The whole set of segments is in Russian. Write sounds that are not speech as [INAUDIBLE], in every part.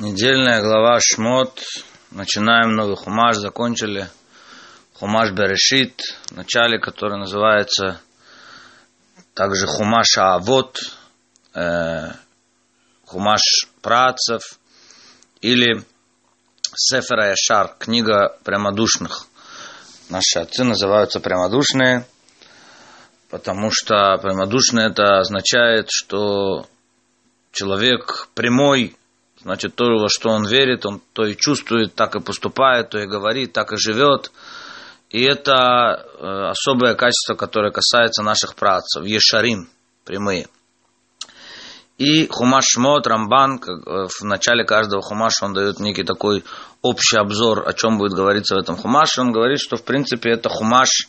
Недельная глава Шмот. Начинаем новый хумаш, закончили хумаш Берешит, в начале, который называется также хумаш Авод, э, хумаш працев или Сефера Яшар, книга прямодушных. Наши отцы называются прямодушные, потому что прямодушные это означает, что человек прямой, Значит, то, во что он верит, он то и чувствует, так и поступает, то и говорит, так и живет. И это э, особое качество, которое касается наших працев, ешарим, прямые. И Хумаш Шмот, Рамбан, э, в начале каждого Хумаша он дает некий такой общий обзор, о чем будет говориться в этом Хумаше. Он говорит, что в принципе это Хумаш,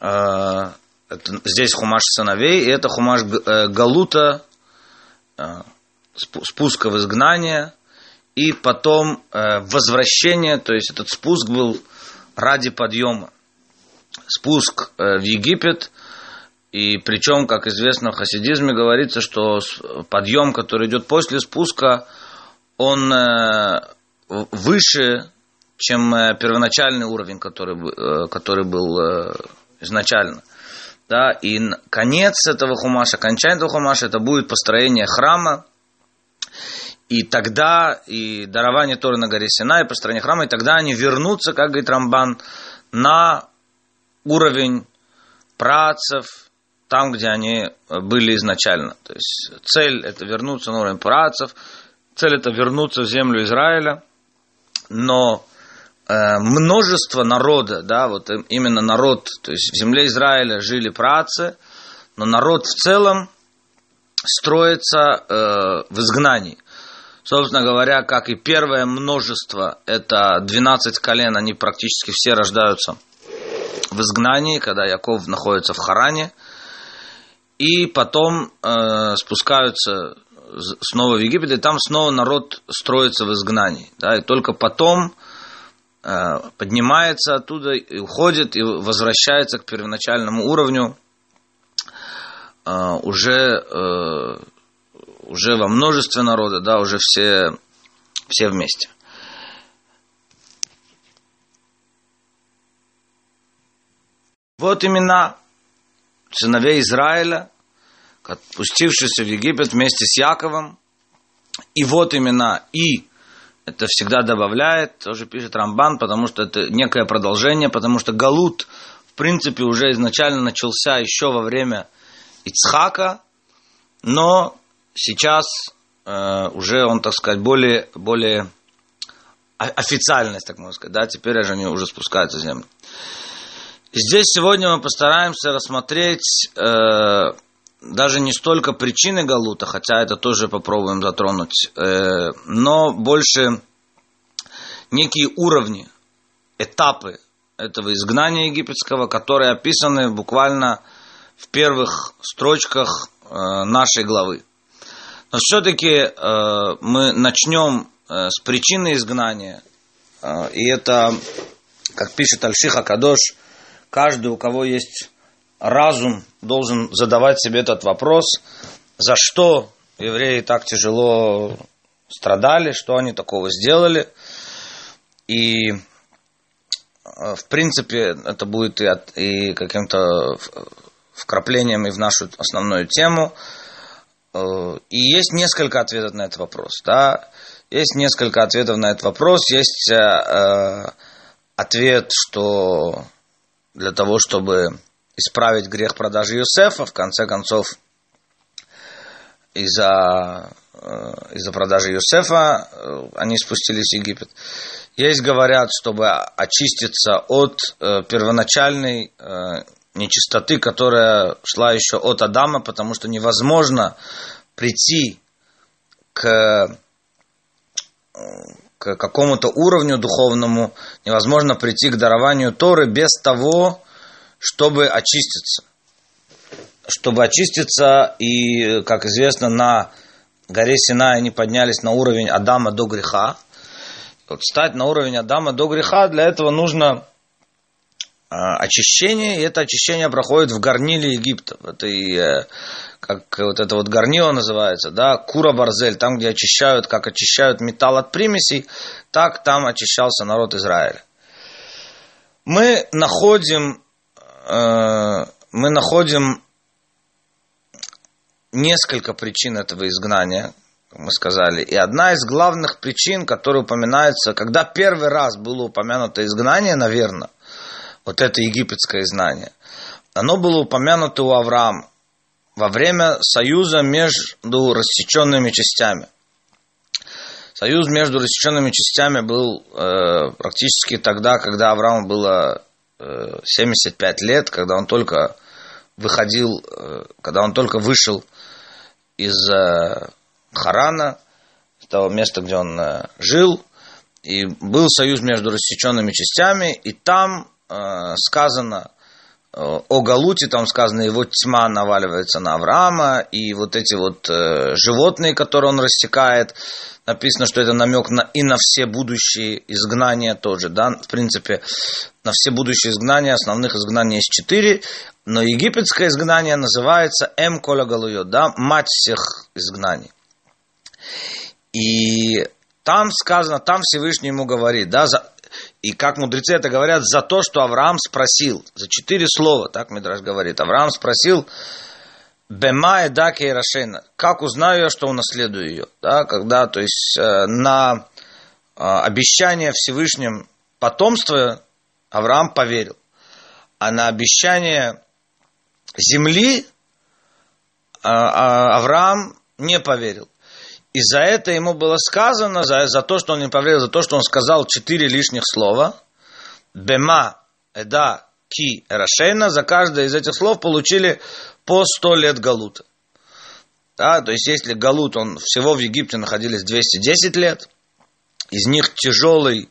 э, это, здесь Хумаш сыновей, и это Хумаш э, Галута, э, спуска в изгнание и потом э, возвращение, то есть этот спуск был ради подъема. Спуск э, в Египет, и причем, как известно в хасидизме, говорится, что подъем, который идет после спуска, он э, выше, чем первоначальный уровень, который, который был изначально. Да, и конец этого хумаша, окончание этого хумаша, это будет построение храма, и тогда, и дарование Торы на горе Синай по стороне храма, и тогда они вернутся, как говорит Рамбан, на уровень працев, там, где они были изначально. То есть цель это вернуться на уровень працев, цель это вернуться в землю Израиля, но э, множество народа, да, вот именно народ, то есть в земле Израиля жили працы, но народ в целом строится э, в изгнании – Собственно говоря, как и первое множество, это 12 колен, они практически все рождаются в изгнании, когда Яков находится в Харане. И потом э, спускаются снова в Египет, и там снова народ строится в изгнании. Да, и только потом э, поднимается оттуда и уходит, и возвращается к первоначальному уровню э, уже э, уже во множестве народа, да, уже все, все вместе. Вот имена сыновей Израиля, пустившиеся в Египет вместе с Яковом. И вот имена И, это всегда добавляет, тоже пишет Рамбан, потому что это некое продолжение, потому что Галут, в принципе, уже изначально начался еще во время Ицхака, но сейчас э, уже он, так сказать, более, более официальность, так можно сказать, да, теперь же они уже спускаются в землю. Здесь сегодня мы постараемся рассмотреть э, даже не столько причины Галута, хотя это тоже попробуем затронуть, э, но больше некие уровни, этапы этого изгнания египетского, которые описаны буквально в первых строчках э, нашей главы. Все-таки э, мы начнем э, с причины изгнания. Э, и это, как пишет Альшиха Кадош, каждый, у кого есть разум, должен задавать себе этот вопрос, за что евреи так тяжело страдали, что они такого сделали. И, э, в принципе, это будет и, от, и каким-то вкраплением и в нашу основную тему – и есть несколько ответов на этот вопрос. Да? Есть несколько ответов на этот вопрос. Есть э, э, ответ, что для того, чтобы исправить грех продажи Юсефа, в конце концов, из-за э, из продажи Юсефа э, они спустились в Египет. Есть говорят, чтобы очиститься от э, первоначальной нечистоты, которая шла еще от Адама, потому что невозможно прийти к, к какому-то уровню духовному, невозможно прийти к дарованию Торы без того, чтобы очиститься. Чтобы очиститься, и, как известно, на горе Синай они поднялись на уровень Адама до греха. Вот стать на уровень Адама до греха, для этого нужно очищение, и это очищение проходит в горниле Египта, в этой э, как вот это вот горнило называется, да, кура барзель, там, где очищают, как очищают металл от примесей, так там очищался народ Израиля. Мы находим, э, мы находим несколько причин этого изгнания, как мы сказали. И одна из главных причин, которая упоминается, когда первый раз было упомянуто изгнание, наверное, вот это египетское изгнание, оно было упомянуто у Авраама во время союза между рассеченными частями. Союз между рассеченными частями был э, практически тогда, когда Аврааму было э, 75 лет, когда он только выходил, э, когда он только вышел из э, Харана, того места, где он э, жил, и был союз между рассеченными частями, и там э, сказано о Галуте, там сказано, его тьма наваливается на Авраама, и вот эти вот э, животные, которые он рассекает, написано, что это намек на, и на все будущие изгнания тоже, да, в принципе, на все будущие изгнания, основных изгнаний есть четыре, но египетское изгнание называется Эм Коля Галуйо, да, мать всех изгнаний. И там сказано, там Всевышний ему говорит, да, и как мудрецы это говорят, за то, что Авраам спросил, за четыре слова, так Мидраш говорит, Авраам спросил, Бема Эдаки и Рашена, как узнаю я, что унаследую ее, да, когда, то есть, э, на э, обещание Всевышним потомства Авраам поверил, а на обещание земли э, Авраам не поверил. И за это ему было сказано, за, за то, что он не поверил, за то, что он сказал четыре лишних слова. Бема, Эда, Ки, Рашейна. За каждое из этих слов получили по сто лет Галута. Да, то есть, если Галут, он всего в Египте находились 210 лет, из них тяжелой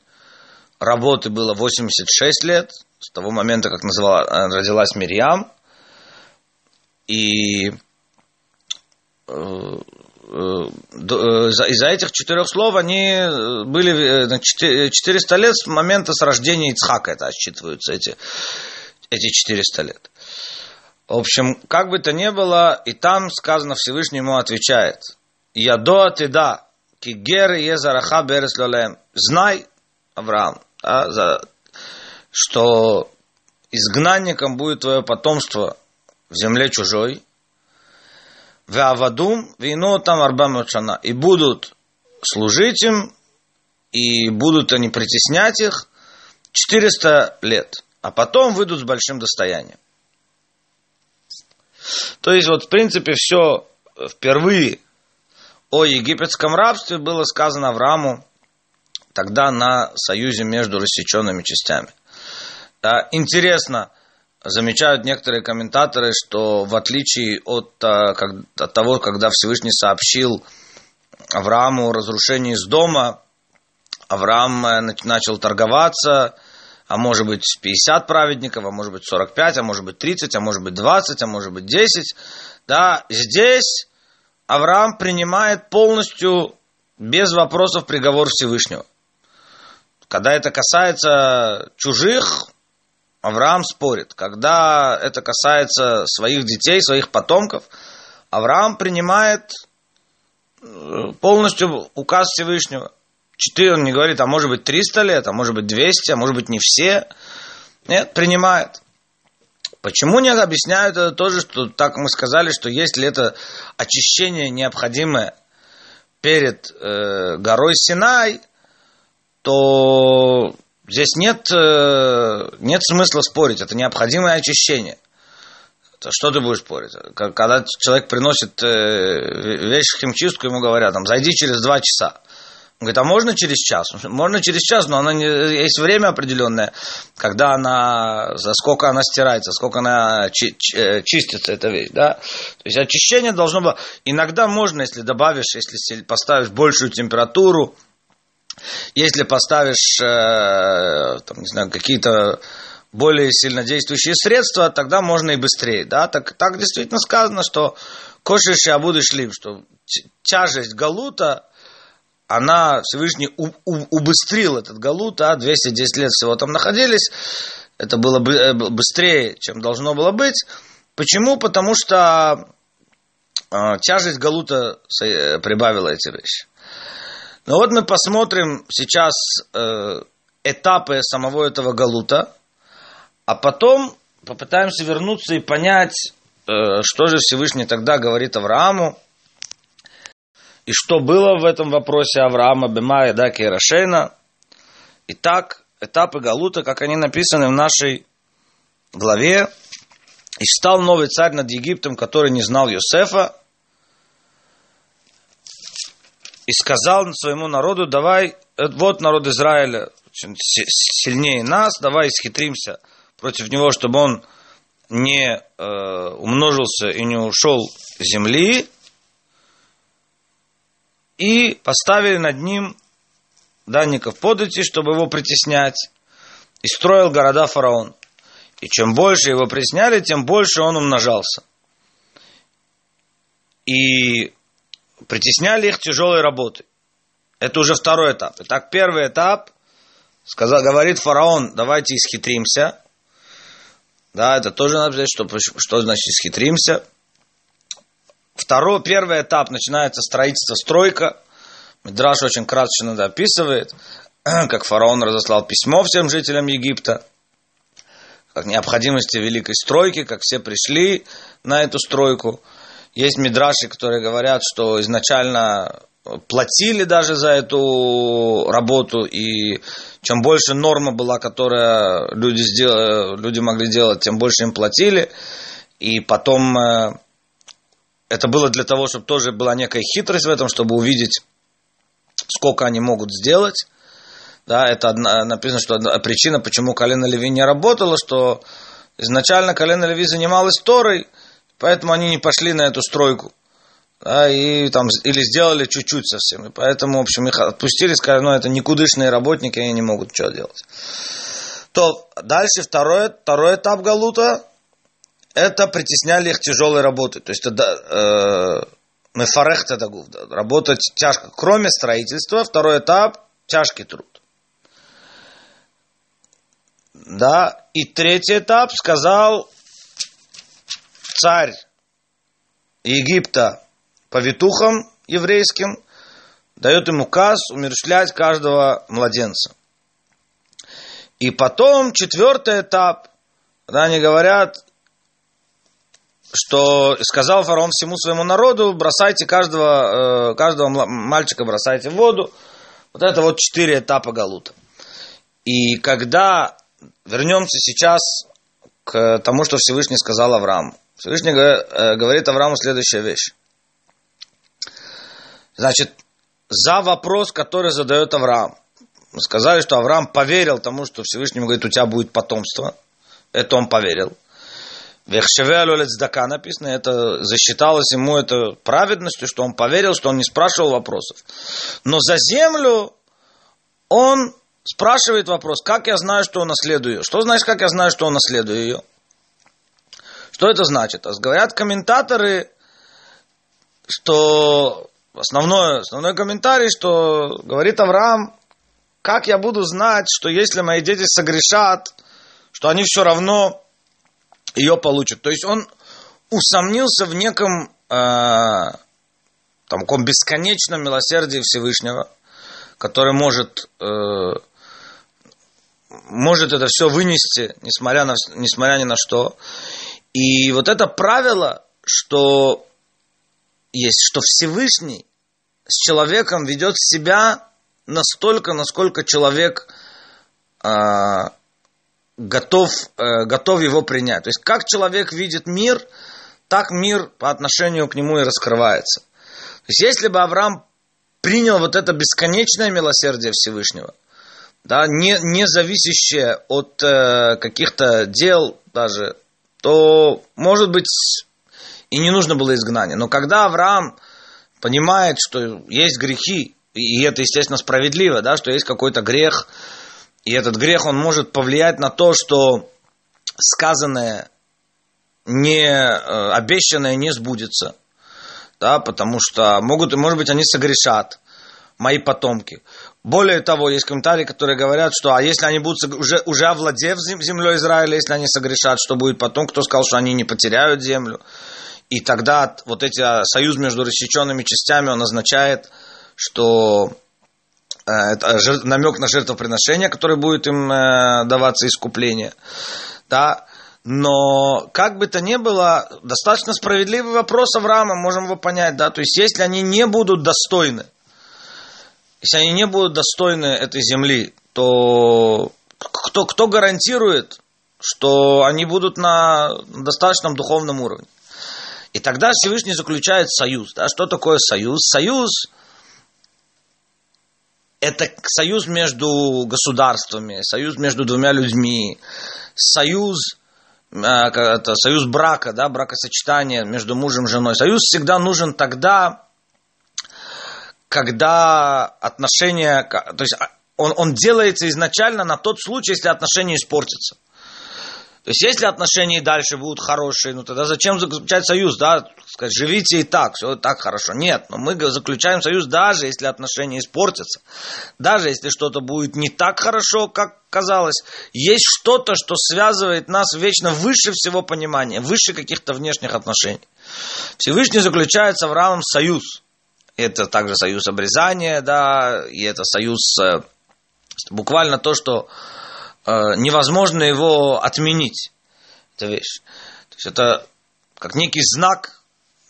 работы было 86 лет, с того момента, как называла, родилась Мирьям. И э, Э, э, из-за этих четырех слов они э, были 400 лет с момента с рождения Ицхака, это отсчитываются эти, эти 400 лет. В общем, как бы то ни было, и там сказано Всевышний ему отвечает, «Ядо ты да, кигер езараха берес лолем». Знай, Авраам, да, за, что изгнанником будет твое потомство в земле чужой, Вавадум, вино там арбамучана. И будут служить им, и будут они притеснять их 400 лет, а потом выйдут с большим достоянием. То есть вот в принципе все впервые о египетском рабстве было сказано Аврааму тогда на союзе между рассеченными частями. Да, интересно, замечают некоторые комментаторы, что в отличие от, а, от того, когда Всевышний сообщил Аврааму о разрушении из дома, Авраам э, начал торговаться, а может быть 50 праведников, а может быть 45, а может быть 30, а может быть 20, а может быть 10. Да, здесь Авраам принимает полностью без вопросов приговор Всевышнего. Когда это касается чужих, Авраам спорит. Когда это касается своих детей, своих потомков, Авраам принимает э, полностью указ Всевышнего. Четыре, он не говорит, а может быть 300 лет, а может быть 200, а может быть не все. Нет, принимает. Почему не объясняют это тоже, что так мы сказали, что если это очищение необходимое перед э, горой Синай, то Здесь нет, э, нет смысла спорить, это необходимое очищение. Что ты будешь спорить? Когда человек приносит э, вещь в химчистку, ему говорят, там, зайди через два часа. Он говорит, а можно через час? Можно через час, но она не, есть время определенное, когда она, за сколько она стирается, сколько она чи, чи, э, чистится, эта вещь, да? То есть очищение должно быть... Иногда можно, если добавишь, если поставишь большую температуру, если поставишь, э, там, не знаю, какие-то более сильно действующие средства, тогда можно и быстрее. Да? Так, так действительно сказано, что кошешь и лим, что тяжесть галута, она Всевышний у, у, убыстрил этот галут, а 210 лет всего там находились, это было бы э, быстрее, чем должно было быть. Почему? Потому что э, тяжесть Галута э, прибавила эти вещи. Но вот мы посмотрим сейчас э, этапы самого этого Галута, а потом попытаемся вернуться и понять, э, что же Всевышний тогда говорит Аврааму, и что было в этом вопросе Авраама, Бема, Идаки и Рашейна. Итак, этапы Галута, как они написаны в нашей главе. И стал новый царь над Египтом, который не знал Йосефа, и сказал своему народу, давай, э, вот народ Израиля сильнее нас, давай исхитримся против него, чтобы он не э, умножился и не ушел с земли, и поставили над ним данников подати, чтобы его притеснять, и строил города фараон. И чем больше его притесняли, тем больше он умножался. И притесняли их тяжелой работой. Это уже второй этап. Итак, первый этап, сказал, говорит фараон, давайте исхитримся. Да, это тоже надо сказать, что, что значит исхитримся. Второй, первый этап начинается строительство, стройка. Мидраш очень красочно это описывает, [CLEARS THROAT] как фараон разослал письмо всем жителям Египта, как необходимости великой стройки, как все пришли на эту стройку. Есть мидраши, которые говорят, что изначально платили даже за эту работу, и чем больше норма была, которая люди, сделали, люди могли делать, тем больше им платили. И потом э, это было для того, чтобы тоже была некая хитрость в этом, чтобы увидеть, сколько они могут сделать. Да, это одна, написано, что одна причина, почему колено Леви не работало, что изначально колено Леви занималось Торой, поэтому они не пошли на эту стройку. Да, и там, или сделали чуть-чуть совсем. И поэтому, в общем, их отпустили, сказали, ну, это никудышные работники, они не могут ничего делать. То дальше второй, второй этап Галута, это притесняли их тяжелой работой. То есть это э, мефарех тадагув, работать тяжко. Кроме строительства, второй этап – тяжкий труд. Да, и третий этап сказал царь Египта повитухам еврейским, дает им указ умершлять каждого младенца. И потом четвертый этап, когда они говорят, что сказал фараон всему своему народу, бросайте каждого, э, каждого мальчика бросайте в воду. Вот это вот четыре этапа Галута. И когда вернемся сейчас к тому, что Всевышний сказал Аврааму. Всевышний э, говорит Аврааму следующая вещь. Значит, за вопрос, который задает Авраам. Мы сказали, что Авраам поверил тому, что Всевышний говорит, у тебя будет потомство. Это он поверил. Вехшеве написано, это засчиталось ему это праведностью, что он поверил, что он не спрашивал вопросов. Но за землю он спрашивает вопрос, как я знаю, что он наследую ее? Что значит, как я знаю, что он наследую ее? Что это значит? А говорят комментаторы, что основной, основной комментарий, что говорит Авраам, как я буду знать, что если мои дети согрешат, что они все равно ее получит. То есть он усомнился в неком э, там, таком бесконечном милосердии Всевышнего, который может, э, может это все вынести, несмотря, на, несмотря ни на что. И вот это правило, что есть, что Всевышний с человеком ведет себя настолько, насколько человек э, готов, э, готов его принять. То есть, как человек видит мир, так мир по отношению к нему и раскрывается. То есть, если бы Авраам принял вот это бесконечное милосердие Всевышнего, да, не, не зависящее от э, каких-то дел даже, то, может быть, и не нужно было изгнание. Но когда Авраам понимает, что есть грехи, и это, естественно, справедливо, да, что есть какой-то грех, и этот грех, он может повлиять на то, что сказанное, не, э, обещанное не сбудется. Да, потому что могут, может быть, они согрешат, мои потомки. Более того, есть комментарии, которые говорят, что а если они будут уже, уже овладев землей Израиля, если они согрешат, что будет потом? Кто сказал, что они не потеряют землю? И тогда вот эти а, союз между рассеченными частями, он означает, что э, это намек на жертвоприношение, которое будет им э, даваться искупление. Да? Но как бы то ни было, достаточно справедливый вопрос Авраама, можем его понять, да, то есть если они не будут достойны, если они не будут достойны этой земли, то кто, кто гарантирует, что они будут на достаточном духовном уровне? И тогда Всевышний заключает союз. Да? Что такое союз? Союз – это союз между государствами, союз между двумя людьми, союз э, это союз брака, да, бракосочетание между мужем и женой. Союз всегда нужен тогда, когда отношения, то есть а, он, он делается изначально на тот случай, если отношения испортятся. То есть, если отношения и дальше будут хорошие, ну тогда зачем заключать союз, да? Сказать, живите и так, все так хорошо. Нет, но мы заключаем союз даже если отношения испортятся. Даже если что-то будет не так хорошо, как казалось. Есть что-то, что связывает нас вечно выше всего понимания, выше каких-то внешних отношений. Всевышний заключает с Авраамом союз. Это также союз обрезания, да, и это союз, э, буквально то, что Э, невозможно его отменить. Это вещь. То есть это как некий знак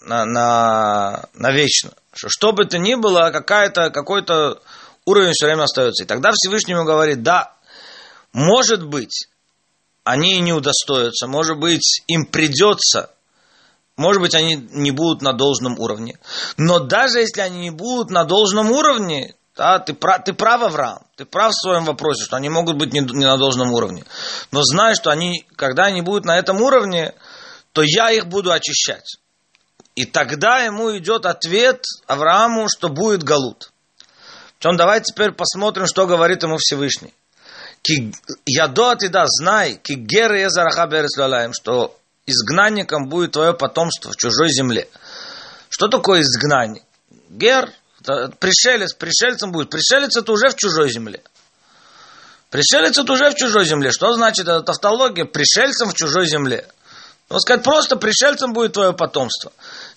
на, на, на вечно. Что, что бы то ни было, какая-то, какой-то уровень все время остается. И тогда Всевышнему говорит, да, может быть, они не удостоятся, может быть, им придется, может быть, они не будут на должном уровне. Но даже если они не будут на должном уровне, да, ты, прав, ты прав, Авраам, ты прав в своем вопросе, что они могут быть не, не на должном уровне. Но знай, что они, когда они будут на этом уровне, то я их буду очищать. И тогда ему идет ответ Аврааму, что будет Галут. Причем давайте теперь посмотрим, что говорит ему Всевышний. Ядо ты да, знай, ки гер что изгнанником будет твое потомство в чужой земле. Что такое изгнанник? Гер Пришелец, пришельцем будет. Пришелец это уже в чужой земле. Пришелец это уже в чужой земле. Что значит эта тавтология? Пришельцем в чужой земле. Ну, сказать, просто пришельцем будет твое потомство.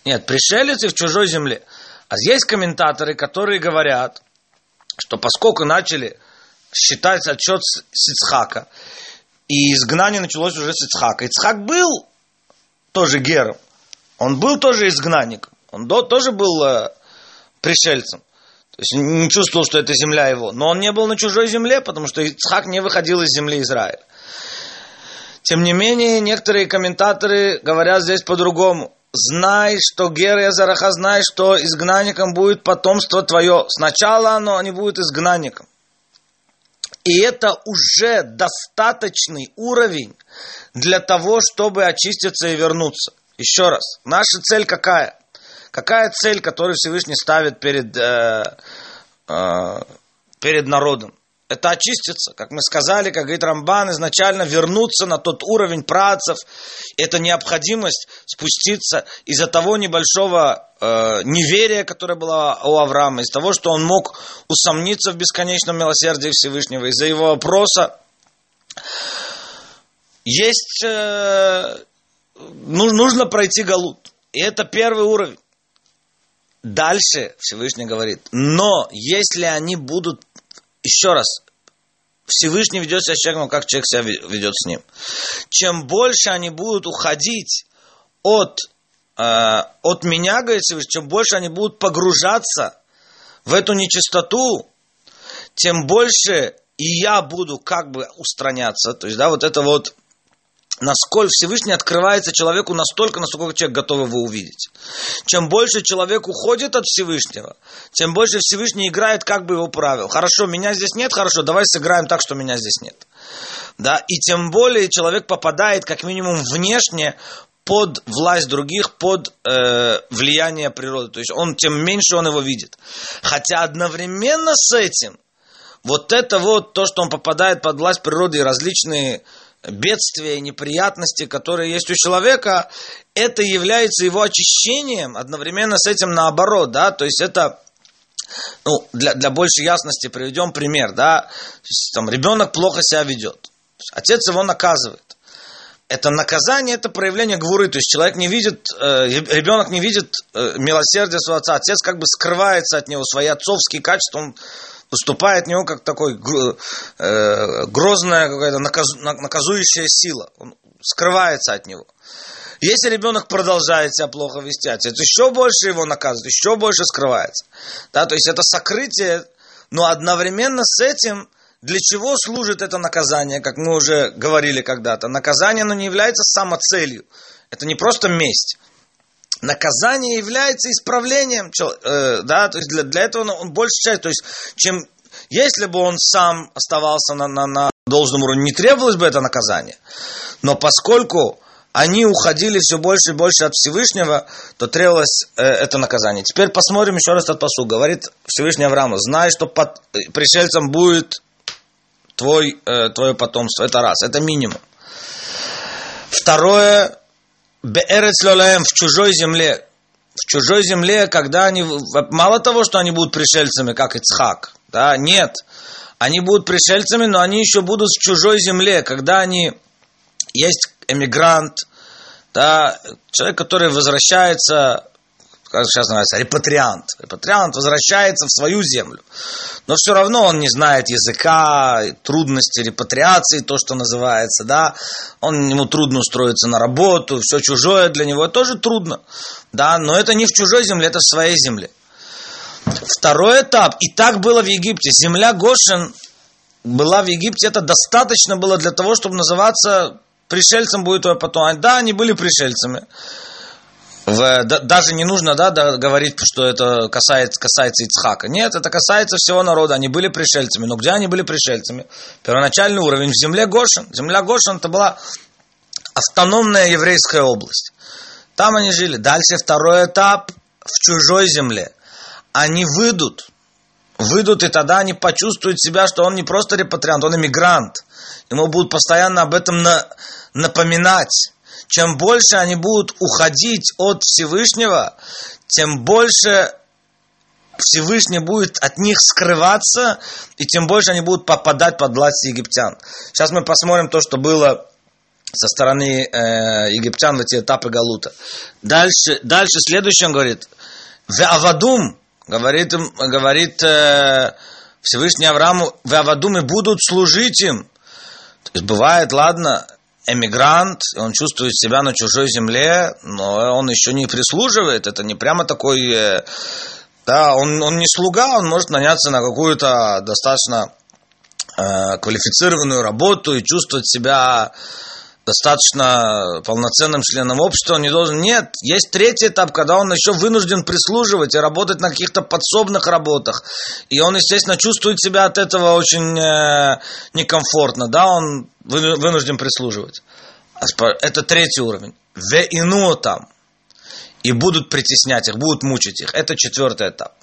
Нет, пришелец и в чужой земле. А есть комментаторы, которые говорят, что поскольку начали считать отчет с и изгнание началось уже с Ицхака. Ицхак был тоже гером, он был тоже изгнанником, он тоже был э, пришельцем. То есть не чувствовал, что это земля его. Но он не был на чужой земле, потому что Ицхак не выходил из земли Израиля. Тем не менее, некоторые комментаторы говорят здесь по-другому. Знай, что Гер и Азараха, знай, что изгнанником будет потомство твое. Сначала оно не будет изгнанником. И это уже достаточный уровень для того, чтобы очиститься и вернуться. Еще раз, наша цель какая? Какая цель, которую Всевышний ставит перед, э, э, перед народом? Это очиститься, как мы сказали, как говорит Рамбан, изначально вернуться на тот уровень працев. Это необходимость спуститься из-за того небольшого э, неверия, которое было у Авраама, из того, что он мог усомниться в бесконечном милосердии Всевышнего, из-за его вопроса. Есть, э, нужно пройти галут. И это первый уровень. Дальше Всевышний говорит, но если они будут, еще раз, Всевышний ведет себя с человеком, как человек себя ведет с ним. Чем больше они будут уходить от, э, от меня, говорит Всевышний, чем больше они будут погружаться в эту нечистоту, тем больше и я буду как бы устраняться. То есть, да, вот это вот насколько Всевышний открывается человеку настолько, насколько человек готов его увидеть. Чем больше человек уходит от Всевышнего, тем больше Всевышний играет как бы его правил. Хорошо, меня здесь нет, хорошо, давай сыграем так, что меня здесь нет. Да? И тем более человек попадает как минимум внешне под власть других, под э, влияние природы. То есть он, тем меньше он его видит. Хотя одновременно с этим, вот это вот то, что он попадает под власть природы и различные бедствия неприятности, которые есть у человека, это является его очищением, одновременно с этим наоборот, да, то есть это, ну, для, для большей ясности приведем пример, да, есть, там ребенок плохо себя ведет, отец его наказывает. это наказание, это проявление гвуры. То есть человек не видит, э, ребенок не видит э, милосердия своего отца. Отец как бы скрывается от него, свои отцовские качества, он выступает от него как такой э, грозная какая-то наказ, наказующая сила. Он скрывается от него. Если ребенок продолжает себя плохо вести, отец еще больше его наказывает, еще больше скрывается. Да, то есть это сокрытие, но одновременно с этим – для чего служит это наказание, как мы уже говорили когда-то? Наказание, оно не является самоцелью. Это не просто месть. Наказание является исправлением, э, да, то есть для, для этого он больше часть, то есть чем, если бы он сам оставался на, на, на должном уровне, не требовалось бы это наказание. Но поскольку они уходили все больше и больше от Всевышнего, то требовалось э, это наказание. Теперь посмотрим еще раз этот посуд. Говорит Всевышний Аврааму, знай, что под пришельцем будет твой, э, твое потомство. Это раз, это минимум. Второе, Беэрец в чужой земле. В чужой земле, когда они, мало того, что они будут пришельцами, как Ицхак, да, нет, они будут пришельцами, но они еще будут в чужой земле, когда они есть эмигрант, да, человек, который возвращается сейчас называется, репатриант. Репатриант возвращается в свою землю. Но все равно он не знает языка, трудности репатриации, то, что называется, да. Он, ему трудно устроиться на работу, все чужое для него тоже трудно. Да, но это не в чужой земле, это в своей земле. Второй этап, и так было в Египте. Земля Гошин была в Египте, это достаточно было для того, чтобы называться пришельцем будет твой потом. Да, они были пришельцами в, да, даже не нужно да, да, говорить, что это касается, касается Ицхака. Нет, это касается всего народа. Они были пришельцами. Но где они были пришельцами? Первоначальный уровень в земле Гошин. Земля Гошин это была автономная еврейская область. Там они жили. Дальше второй этап в чужой земле. Они выйдут. Выйдут, и тогда они почувствуют себя, что он не просто репатриант, он иммигрант. Ему будут постоянно об этом на, напоминать чем больше они будут уходить от Всевышнего, тем больше Всевышний будет от них скрываться, и тем больше они будут попадать под власть египтян. Сейчас мы посмотрим то, что было со стороны э, египтян в эти этапы Галута. Дальше, дальше следующее он говорит, в Авадум, говорит, говорит э, Всевышний Аврааму, в Авадуме будут служить им. То есть бывает, ладно, эмигрант, он чувствует себя на чужой земле, но он еще не прислуживает, это не прямо такой, э, да, он, он не слуга, он может наняться на какую-то достаточно э, квалифицированную работу и чувствовать себя достаточно полноценным членом общества, он не должен... Нет, есть третий этап, когда он еще вынужден прислуживать и работать на каких-то подсобных работах. И он, естественно, чувствует себя от этого очень э, некомфортно, да, он вынужден прислуживать. Это третий уровень. В ину там. И будут притеснять их, будут мучить их. Это четвертый этап.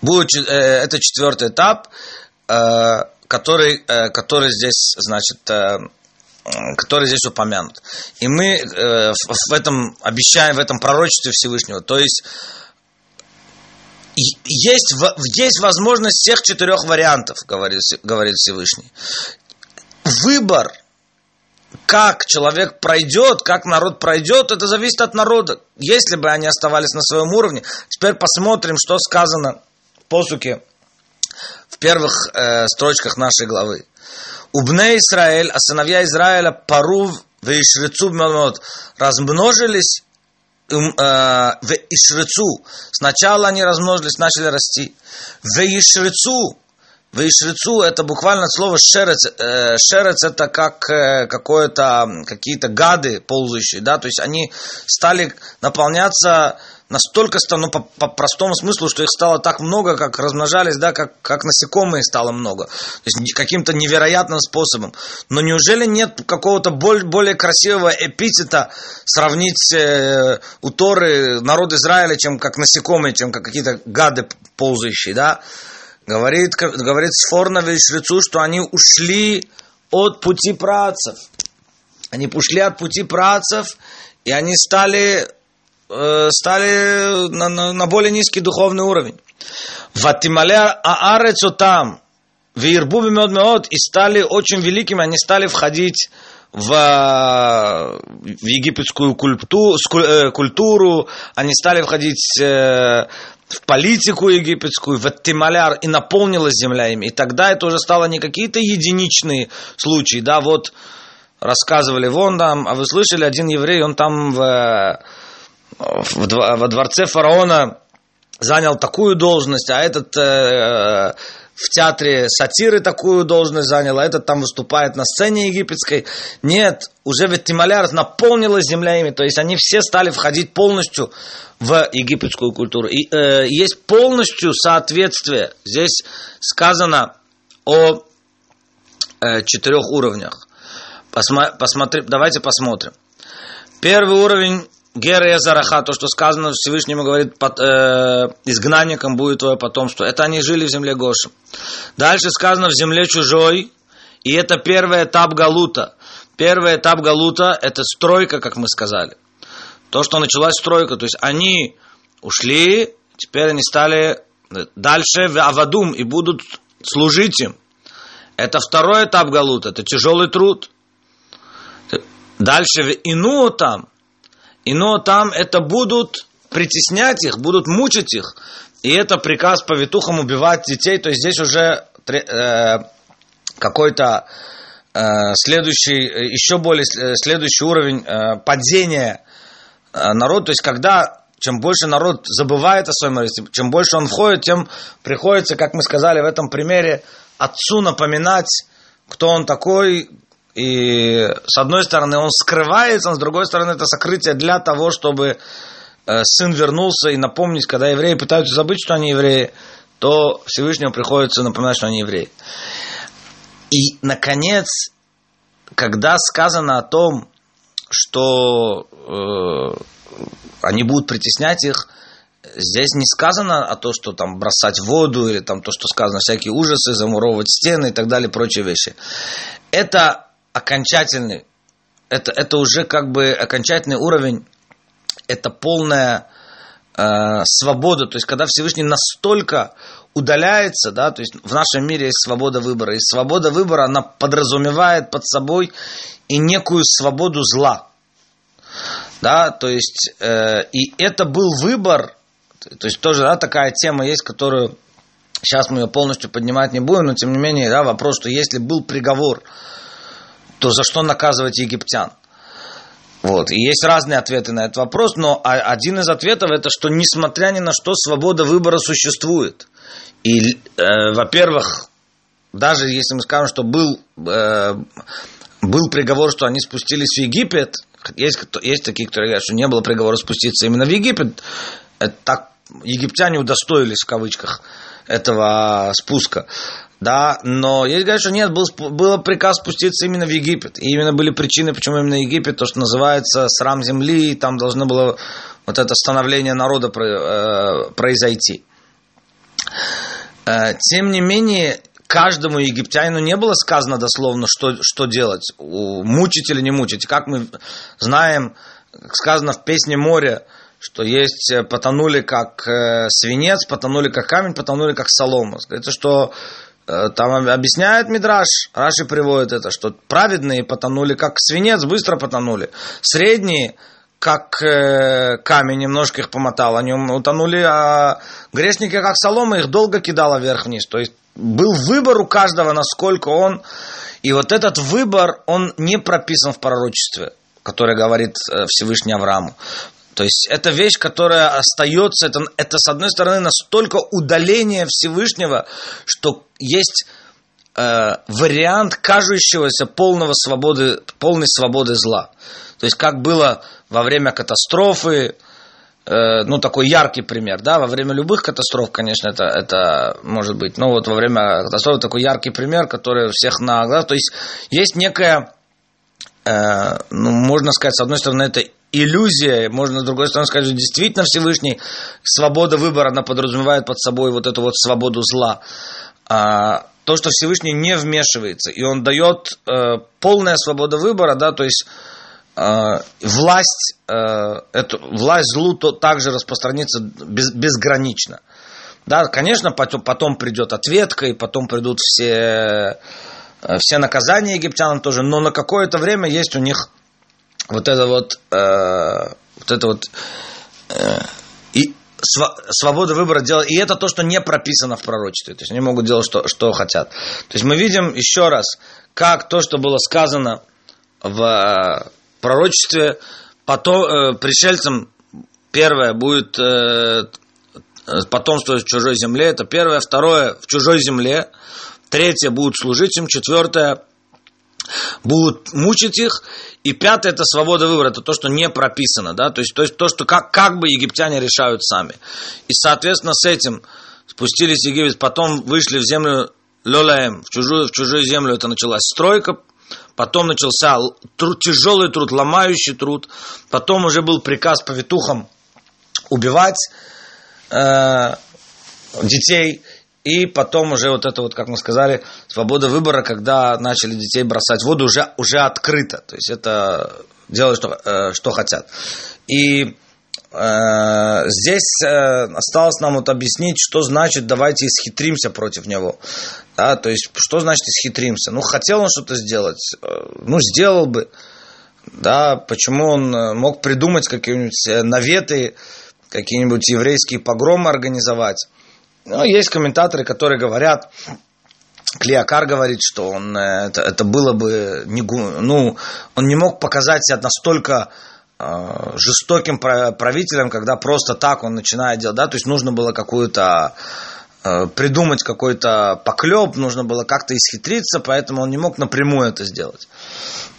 Будет, э, это четвертый этап, э, который, э, который здесь, значит, э, который здесь упомянут. И мы э, в этом обещаем, в этом пророчестве Всевышнего, то есть есть, есть возможность всех четырех вариантов, говорит, говорит Всевышний. Выбор, как человек пройдет, как народ пройдет, это зависит от народа. Если бы они оставались на своем уровне. Теперь посмотрим, что сказано в посуке в первых э, строчках нашей главы. Убне Израиль, а сыновья Израиля пару в Ишрицу размножились э, в Ишрицу. Сначала они размножились, начали расти. В Ишрицу, в Ишрицу это буквально слово шерец. Э, шерец это как э, какое-то, какие-то гады ползающие, да, то есть они стали наполняться настолько, ну, по, по простому смыслу, что их стало так много, как размножались, да, как, как насекомые стало много. То есть каким-то невероятным способом. Но неужели нет какого-то более, более красивого эпитета сравнить э, у народ Израиля, чем как насекомые, чем как какие-то гады ползающие, да? Говорит, говорит Сфорнович Шрицу, что они ушли от пути працев. Они ушли от пути працев, и они стали стали на, на, на более низкий духовный уровень. Ватимале аарецу там, вирбу мед и стали очень великими, они стали входить в, в египетскую культуру, культуру, они стали входить в политику египетскую, в Тималяр, и наполнилась земля ими. И тогда это уже стало не какие-то единичные случаи, да, вот рассказывали вон там, а вы слышали, один еврей, он там в, во дворце фараона занял такую должность, а этот э, в театре сатиры такую должность занял, а этот там выступает на сцене египетской. Нет, уже ведь Тималяр наполнилась земля ими, то есть они все стали входить полностью в египетскую культуру. И э, есть полностью соответствие. Здесь сказано о э, четырех уровнях. Посма- посмотри, давайте посмотрим. Первый уровень Гера Зараха, то, что сказано Всевышнему, говорит, под, э, изгнанником будет твое потомство. Это они жили в земле Гоши. Дальше сказано в земле чужой, и это первый этап Галута. Первый этап Галута – это стройка, как мы сказали. То, что началась стройка. То есть они ушли, теперь они стали дальше в Авадум и будут служить им. Это второй этап Галута, это тяжелый труд. Дальше в Инуо там – и но там это будут притеснять их, будут мучить их. И это приказ повитухам убивать детей. То есть здесь уже э, какой-то э, следующий, еще более э, следующий уровень э, падения э, народа. То есть когда чем больше народ забывает о своем народе, чем больше он входит, тем приходится, как мы сказали в этом примере, отцу напоминать, кто он такой, и с одной стороны он скрывается, а с другой стороны это сокрытие для того, чтобы э, сын вернулся и напомнить, когда евреи пытаются забыть, что они евреи, то Всевышнему приходится напоминать, что они евреи. И, наконец, когда сказано о том, что э, они будут притеснять их, здесь не сказано о том, что там бросать воду или там то, что сказано, всякие ужасы, замуровывать стены и так далее, прочие вещи. Это окончательный, это, это уже как бы окончательный уровень, это полная э, свобода, то есть когда Всевышний настолько удаляется, да, то есть в нашем мире есть свобода выбора, и свобода выбора, она подразумевает под собой и некую свободу зла, да, то есть, э, и это был выбор, то есть тоже, да, такая тема есть, которую сейчас мы ее полностью поднимать не будем, но тем не менее, да, вопрос, что если был приговор, то за что наказывать египтян? Вот. И есть разные ответы на этот вопрос, но один из ответов это, что несмотря ни на что, свобода выбора существует. И, э, во-первых, даже если мы скажем, что был, э, был приговор, что они спустились в Египет, есть, есть такие, которые говорят, что не было приговора спуститься именно в Египет, это так египтяне удостоились в кавычках этого спуска да, но есть говорят, что нет, был, был приказ спуститься именно в Египет. И именно были причины, почему именно Египет, то, что называется срам земли, и там должно было вот это становление народа э, произойти. Э, тем не менее, каждому египтянину не было сказано дословно, что, что делать, мучить или не мучить. Как мы знаем, сказано в песне моря, что есть э, потонули как свинец, потонули как камень, потонули как солома. Это что там объясняет Мидраш, Раши приводит это, что праведные потонули как свинец, быстро потонули. Средние, как э, камень, немножко их помотал, они утонули, а грешники, как солома, их долго кидало вверх-вниз. То есть был выбор у каждого, насколько он... И вот этот выбор, он не прописан в пророчестве, которое говорит э, Всевышний Аврааму. То есть это вещь, которая остается, это, это с одной стороны настолько удаление Всевышнего, что есть э, вариант кажущегося полного свободы, полной свободы зла. То есть как было во время катастрофы, э, ну такой яркий пример, да, во время любых катастроф, конечно, это, это может быть, но вот во время катастрофы такой яркий пример, который всех на глаз, то есть есть некая, э, ну можно сказать, с одной стороны это иллюзия, можно с другой стороны сказать, действительно Всевышний, свобода выбора, она подразумевает под собой вот эту вот свободу зла. А, то, что Всевышний не вмешивается, и он дает э, полная свобода выбора, да, то есть э, власть, э, эту, власть злу то, также распространится без, безгранично. Да, конечно, потом, потом придет ответка, и потом придут все э, все наказания египтянам тоже, но на какое-то время есть у них вот это вот, э, вот это вот э, и свобода выбора делать. И это то, что не прописано в пророчестве. То есть они могут делать, что, что хотят. То есть мы видим еще раз, как то, что было сказано в э, пророчестве, потом, э, пришельцам первое будет э, потомство в чужой земле, это первое, второе в чужой земле, третье будут служить им, четвертое будут мучить их, и пятое это свобода выбора, это то, что не прописано, да, то есть, то, есть то что как, как бы египтяне решают сами. И, соответственно, с этим спустились Египет, потом вышли в землю Лолаем, в чужую, в чужую землю, это началась стройка, потом начался труд, тяжелый труд, ломающий труд, потом уже был приказ по ветухам убивать э, детей, и потом уже вот это вот, как мы сказали, свобода выбора, когда начали детей бросать в воду уже, уже открыто. То есть это делают, что, э, что хотят. И э, здесь э, осталось нам вот объяснить, что значит давайте исхитримся против него. Да, то есть, что значит исхитримся? Ну, хотел он что-то сделать, э, ну, сделал бы. Да, почему он э, мог придумать какие-нибудь э, наветы, какие-нибудь еврейские погромы организовать. Ну, есть комментаторы, которые говорят, Клеокар говорит, что он, э, это, это было бы, не, ну, он не мог показать себя настолько э, жестоким правителем, когда просто так он начинает делать, да, то есть нужно было какую-то э, придумать какой-то поклеп, нужно было как-то исхитриться, поэтому он не мог напрямую это сделать.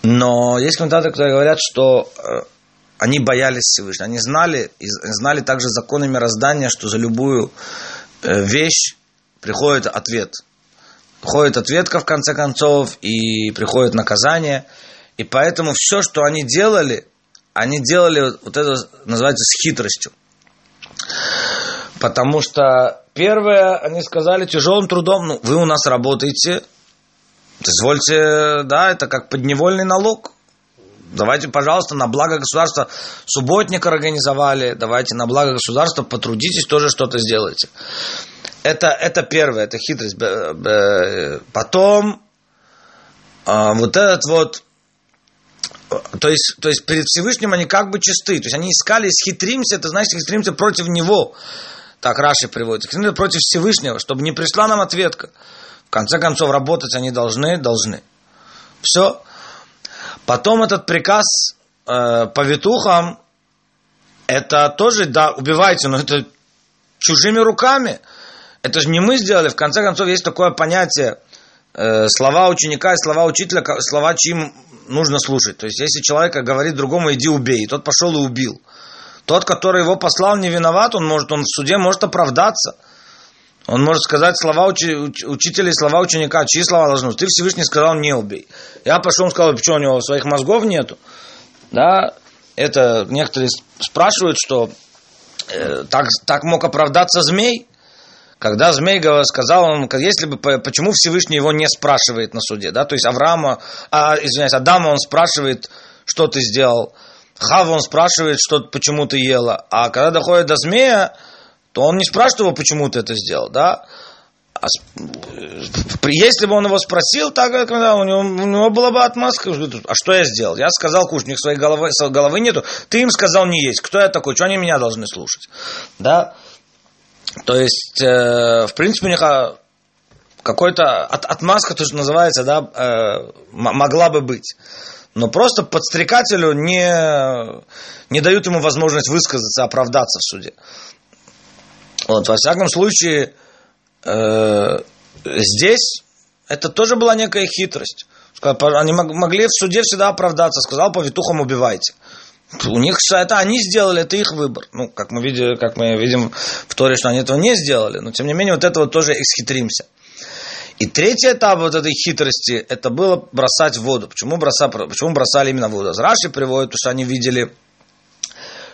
Но есть комментаторы, которые говорят, что э, они боялись Всевышнего, они знали, знали также законы мироздания, что за любую вещь, приходит ответ. Приходит ответка в конце концов, и приходит наказание. И поэтому все, что они делали, они делали вот это называется с хитростью. Потому что первое, они сказали тяжелым трудом, ну, вы у нас работаете, дозвольте, да, это как подневольный налог. Давайте, пожалуйста, на благо государства субботник организовали. Давайте на благо государства потрудитесь, тоже что-то сделайте. Это, это первое, это хитрость. Потом а, вот этот вот то есть, то есть перед Всевышним они как бы чисты. То есть они искали схитримся, это значит схитримся против него. Так Раши приводит. Схитримся против Всевышнего, чтобы не пришла нам ответка. В конце концов, работать они должны, должны. Все. Потом этот приказ э, по ветухам, это тоже, да, убивайте, но это чужими руками. Это же не мы сделали. В конце концов, есть такое понятие э, слова ученика и слова учителя, слова, чьим нужно слушать. То есть, если человек говорит другому, иди убей, и тот пошел и убил. Тот, который его послал, не виноват, он может, он в суде может оправдаться – он может сказать слова учи, уч, учителя слова ученика. Чьи слова должны быть? Ты Всевышний сказал, не убей. Я пошел, он сказал, почему у него своих мозгов нету? Да, это некоторые спрашивают, что э, так, так мог оправдаться змей. Когда змей сказал, он, если бы, почему Всевышний его не спрашивает на суде, да, то есть Авраама, а, извиняюсь, Адама он спрашивает, что ты сделал, Хава он спрашивает, что, почему ты ела, а когда доходит до змея, то он не спрашивает его, почему ты это сделал, да? А если бы он его спросил, так когда у него, у него была бы отмазка, а что я сделал? Я сказал кушать, у них своей головы, своей головы нету, ты им сказал не есть. Кто я такой? Что они меня должны слушать? Да? То есть, э, в принципе, у них а, какой-то от, отмазка, то, что называется, да, э, могла бы быть. Но просто подстрекателю не, не дают ему возможность высказаться, оправдаться в суде. Вот, во всяком случае, э, здесь это тоже была некая хитрость. Они могли в суде всегда оправдаться. Сказал, по витухам убивайте. У них это они сделали, это их выбор. Ну, как мы, видим, как мы видим в Торе, что они этого не сделали. Но, тем не менее, вот это вот тоже исхитримся. И третий этап вот этой хитрости, это было бросать в воду. Почему, броса, почему бросали именно в воду? Раши приводит, потому что они видели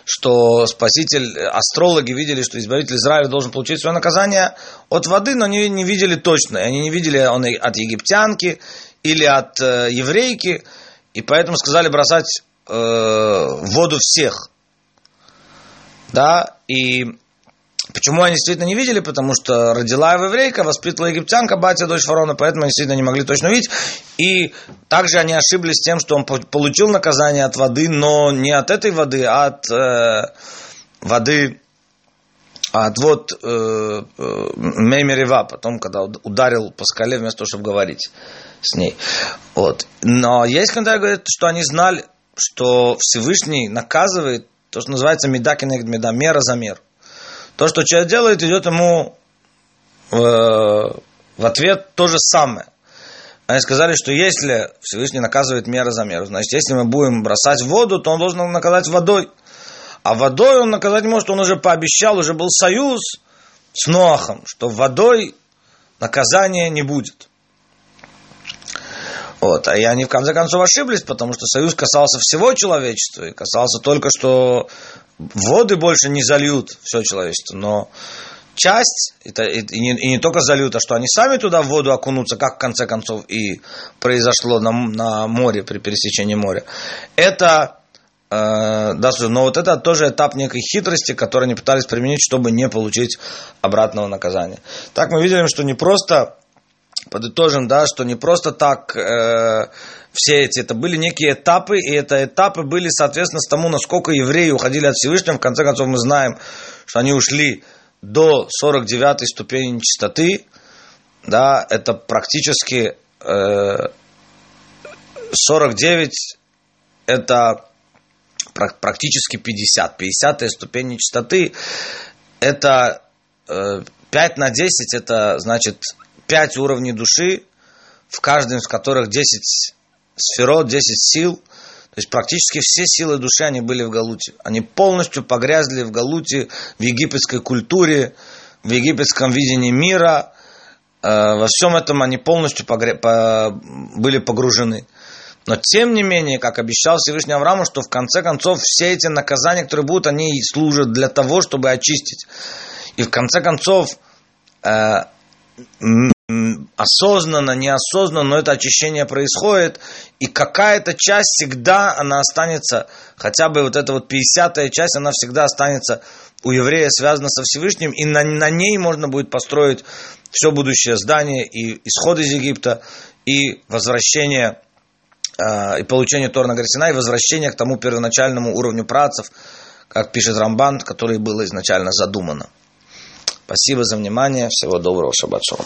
что спаситель, астрологи видели, что избавитель Израиля должен получить свое наказание от воды, но они не видели точно. Они не видели он от египтянки или от э, еврейки, и поэтому сказали бросать э, воду всех. Да, и Почему они действительно не видели? Потому что родила еврейка, воспитывала египтянка, батя, дочь фараона, поэтому они действительно не могли точно видеть. И также они ошиблись тем, что он получил наказание от воды, но не от этой воды, а от э, воды от вот э, э, Меймерева, потом, когда ударил по скале, вместо того, чтобы говорить с ней. Вот. Но есть, когда говорят, что они знали, что Всевышний наказывает то, что называется медакинек меда, мера за меру. То, что человек делает, идет ему э, в ответ то же самое. Они сказали, что если Всевышний наказывает мера за меру, значит, если мы будем бросать воду, то он должен наказать водой. А водой он наказать не может, он уже пообещал, уже был союз с Ноахом, что водой наказания не будет. Вот. А и они в конце концов ошиблись, потому что союз касался всего человечества, и касался только, что воды больше не зальют все человечество, но часть, это, и, не, и не только зальют, а что они сами туда в воду окунутся, как в конце концов и произошло на, на море, при пересечении моря, это, э, да, но вот это тоже этап некой хитрости, который они пытались применить, чтобы не получить обратного наказания. Так мы видели, что не просто подытожим, да, что не просто так э, все эти, это были некие этапы, и это этапы были, соответственно, с тому, насколько евреи уходили от Всевышнего. В конце концов, мы знаем, что они ушли до 49-й ступени нечистоты, да, это практически э, 49, это практически 50. 50-я ступень нечистоты, это э, 5 на 10, это значит 5 уровней души, в каждом из которых 10 сферот, 10 сил. То есть практически все силы души, они были в Галуте. Они полностью погрязли в Галуте, в египетской культуре, в египетском видении мира. Э, во всем этом они полностью погре... по... были погружены. Но тем не менее, как обещал Всевышний Аврааму, что в конце концов все эти наказания, которые будут, они служат для того, чтобы очистить. И в конце концов, э, осознанно, неосознанно, но это очищение происходит, и какая-то часть всегда, она останется, хотя бы вот эта вот 50-я часть, она всегда останется у еврея связана со Всевышним, и на, на ней можно будет построить все будущее здание, и исход из Египта, и возвращение, э, и получение Торна Гарсина, и возвращение к тому первоначальному уровню працев, как пишет Рамбан, который было изначально задумано. Спасибо за внимание. Всего доброго. Шаббат шалом.